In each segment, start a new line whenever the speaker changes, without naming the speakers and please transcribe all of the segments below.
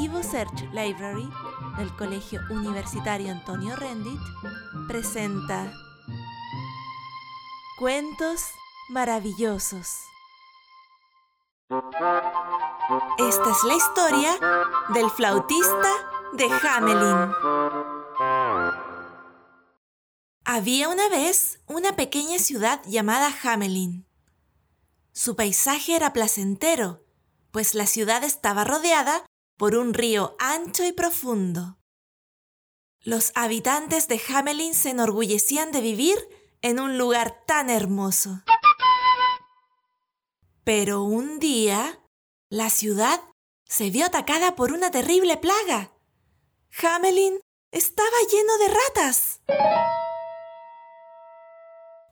Evo Search Library del Colegio Universitario Antonio Rendit presenta Cuentos maravillosos. Esta es la historia del flautista de Hamelin. Había una vez una pequeña ciudad llamada Hamelin. Su paisaje era placentero, pues la ciudad estaba rodeada por un río ancho y profundo. Los habitantes de Hamelin se enorgullecían de vivir en un lugar tan hermoso. Pero un día, la ciudad se vio atacada por una terrible plaga. Hamelin estaba lleno de ratas.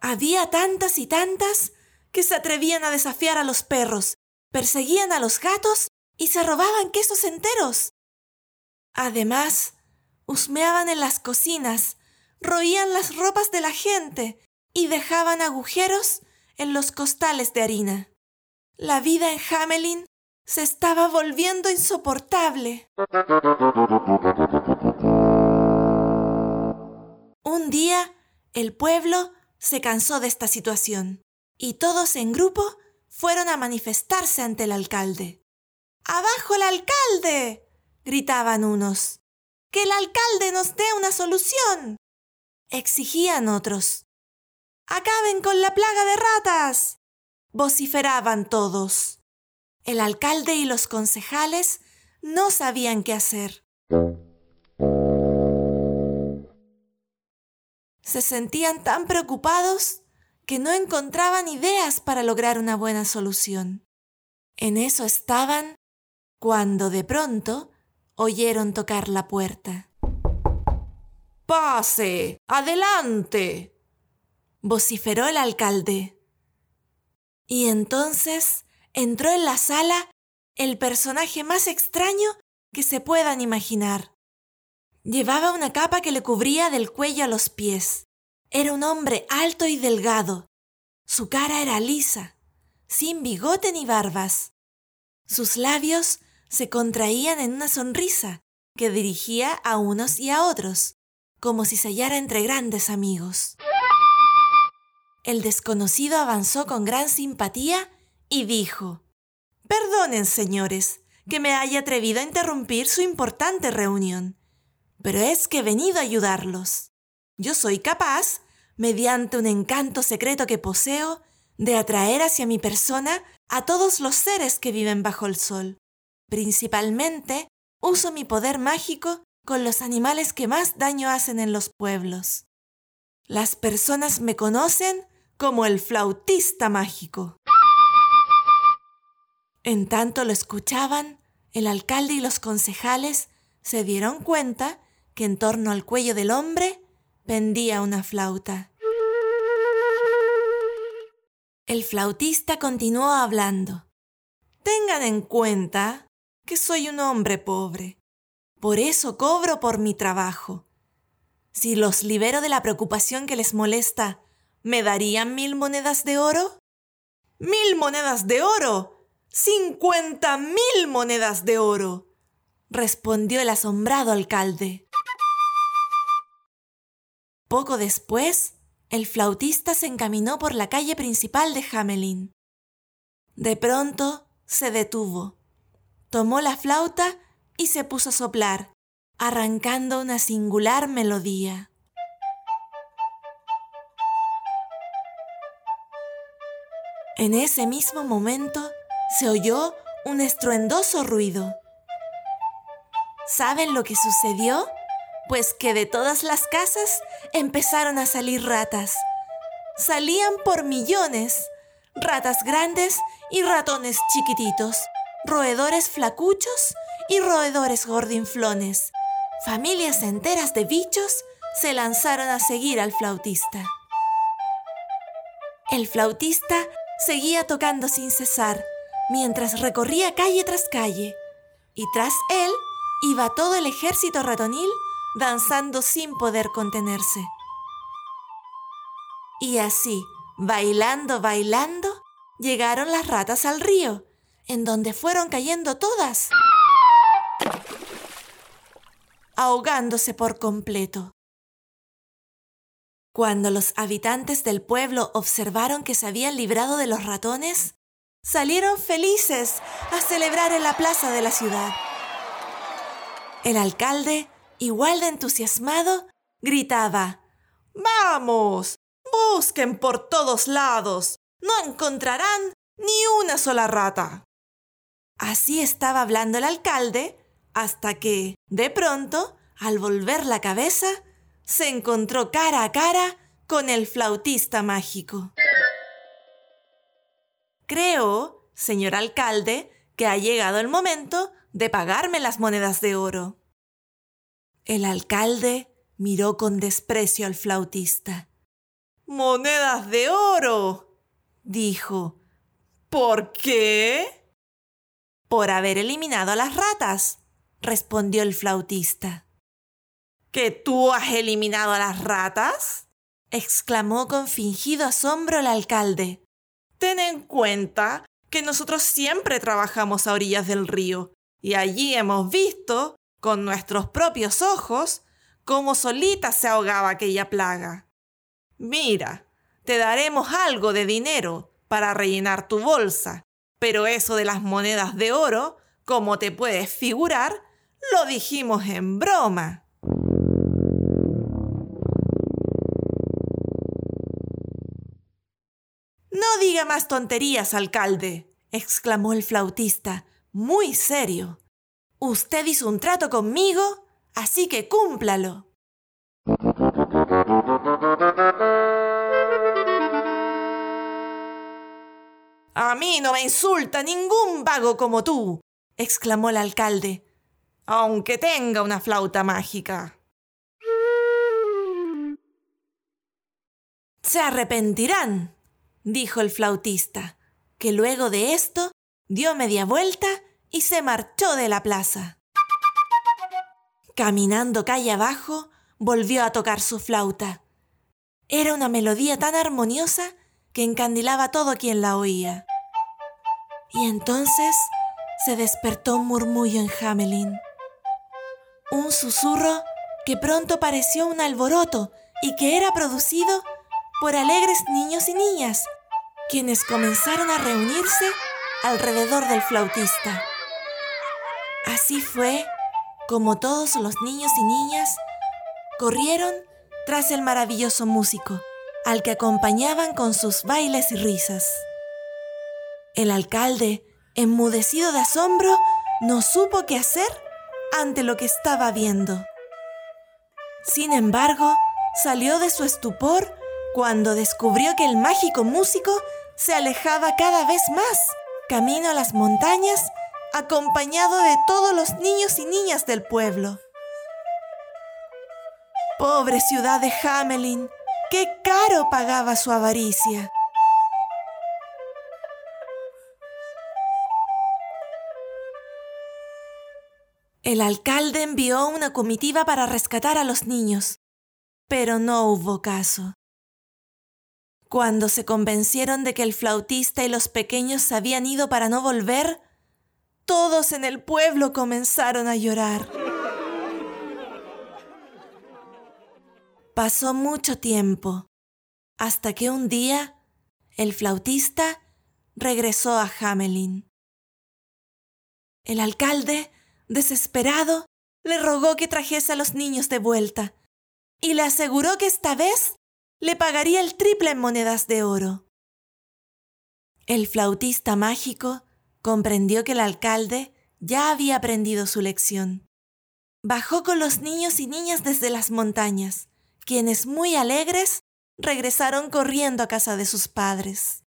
Había tantas y tantas que se atrevían a desafiar a los perros, perseguían a los gatos y se robaban quesos enteros. Además, husmeaban en las cocinas, roían las ropas de la gente y dejaban agujeros en los costales de harina. La vida en Hamelin se estaba volviendo insoportable. Un día, el pueblo se cansó de esta situación y todos en grupo fueron a manifestarse ante el alcalde. ¡Abajo el alcalde! gritaban unos. ¡Que el alcalde nos dé una solución! exigían otros. ¡Acaben con la plaga de ratas! vociferaban todos. El alcalde y los concejales no sabían qué hacer. Se sentían tan preocupados que no encontraban ideas para lograr una buena solución. En eso estaban cuando de pronto oyeron tocar la puerta. Pase, adelante, vociferó el alcalde. Y entonces entró en la sala el personaje más extraño que se puedan imaginar. Llevaba una capa que le cubría del cuello a los pies. Era un hombre alto y delgado. Su cara era lisa, sin bigote ni barbas. Sus labios se contraían en una sonrisa que dirigía a unos y a otros, como si se hallara entre grandes amigos. El desconocido avanzó con gran simpatía y dijo, Perdonen, señores, que me haya atrevido a interrumpir su importante reunión, pero es que he venido a ayudarlos. Yo soy capaz, mediante un encanto secreto que poseo, de atraer hacia mi persona a todos los seres que viven bajo el sol. Principalmente, uso mi poder mágico con los animales que más daño hacen en los pueblos. Las personas me conocen como el flautista mágico. En tanto lo escuchaban, el alcalde y los concejales se dieron cuenta que en torno al cuello del hombre pendía una flauta. El flautista continuó hablando. Tengan en cuenta que soy un hombre pobre. Por eso cobro por mi trabajo. Si los libero de la preocupación que les molesta, ¿me darían mil monedas de oro? ¡Mil monedas de oro! ¡Cincuenta mil monedas de oro! respondió el asombrado alcalde. Poco después, el flautista se encaminó por la calle principal de Hamelin. De pronto se detuvo, tomó la flauta y se puso a soplar, arrancando una singular melodía. En ese mismo momento se oyó un estruendoso ruido. ¿Saben lo que sucedió? Pues que de todas las casas empezaron a salir ratas. Salían por millones, ratas grandes y ratones chiquititos, roedores flacuchos y roedores gordinflones. Familias enteras de bichos se lanzaron a seguir al flautista. El flautista seguía tocando sin cesar mientras recorría calle tras calle, y tras él iba todo el ejército ratonil danzando sin poder contenerse. Y así, bailando, bailando, llegaron las ratas al río, en donde fueron cayendo todas. ahogándose por completo. Cuando los habitantes del pueblo observaron que se habían librado de los ratones, salieron felices a celebrar en la plaza de la ciudad. El alcalde, igual de entusiasmado, gritaba, ¡Vamos! Busquen por todos lados. No encontrarán ni una sola rata. Así estaba hablando el alcalde hasta que, de pronto, al volver la cabeza, se encontró cara a cara con el flautista mágico. Creo, señor alcalde, que ha llegado el momento de pagarme las monedas de oro. El alcalde miró con desprecio al flautista. Monedas de oro, dijo. ¿Por qué? Por haber eliminado a las ratas, respondió el flautista. ¿Que tú has eliminado a las ratas? exclamó con fingido asombro el alcalde. Ten en cuenta que nosotros siempre trabajamos a orillas del río y allí hemos visto, con nuestros propios ojos, cómo solita se ahogaba aquella plaga. Mira, te daremos algo de dinero para rellenar tu bolsa, pero eso de las monedas de oro, como te puedes figurar, lo dijimos en broma. No diga más tonterías, alcalde, exclamó el flautista, muy serio. Usted hizo un trato conmigo, así que cúmplalo. A mí no me insulta ningún vago como tú, exclamó el alcalde, aunque tenga una flauta mágica. Se arrepentirán, dijo el flautista, que luego de esto dio media vuelta y se marchó de la plaza. Caminando calle abajo, volvió a tocar su flauta. Era una melodía tan armoniosa que encandilaba a todo quien la oía. Y entonces se despertó un murmullo en Hamelin un susurro que pronto pareció un alboroto y que era producido por alegres niños y niñas, quienes comenzaron a reunirse alrededor del flautista. Así fue como todos los niños y niñas corrieron tras el maravilloso músico, al que acompañaban con sus bailes y risas. El alcalde, enmudecido de asombro, no supo qué hacer ante lo que estaba viendo. Sin embargo, salió de su estupor cuando descubrió que el mágico músico se alejaba cada vez más, camino a las montañas, acompañado de todos los niños y niñas del pueblo. Pobre ciudad de Hamelin, qué caro pagaba su avaricia. El alcalde envió una comitiva para rescatar a los niños, pero no hubo caso. Cuando se convencieron de que el flautista y los pequeños se habían ido para no volver, todos en el pueblo comenzaron a llorar. Pasó mucho tiempo, hasta que un día el flautista regresó a Hamelin. El alcalde Desesperado, le rogó que trajese a los niños de vuelta y le aseguró que esta vez le pagaría el triple en monedas de oro. El flautista mágico comprendió que el alcalde ya había aprendido su lección. Bajó con los niños y niñas desde las montañas, quienes muy alegres regresaron corriendo a casa de sus padres.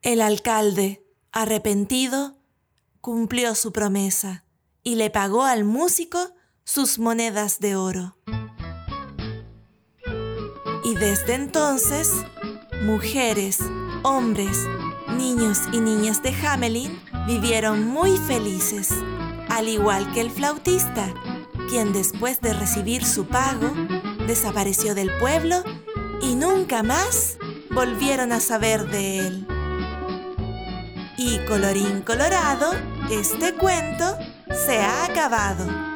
El alcalde, arrepentido, cumplió su promesa y le pagó al músico sus monedas de oro. Y desde entonces, mujeres, hombres, niños y niñas de Hamelin vivieron muy felices, al igual que el flautista, quien después de recibir su pago, desapareció del pueblo y nunca más volvieron a saber de él. Y colorín colorado, este cuento se ha acabado.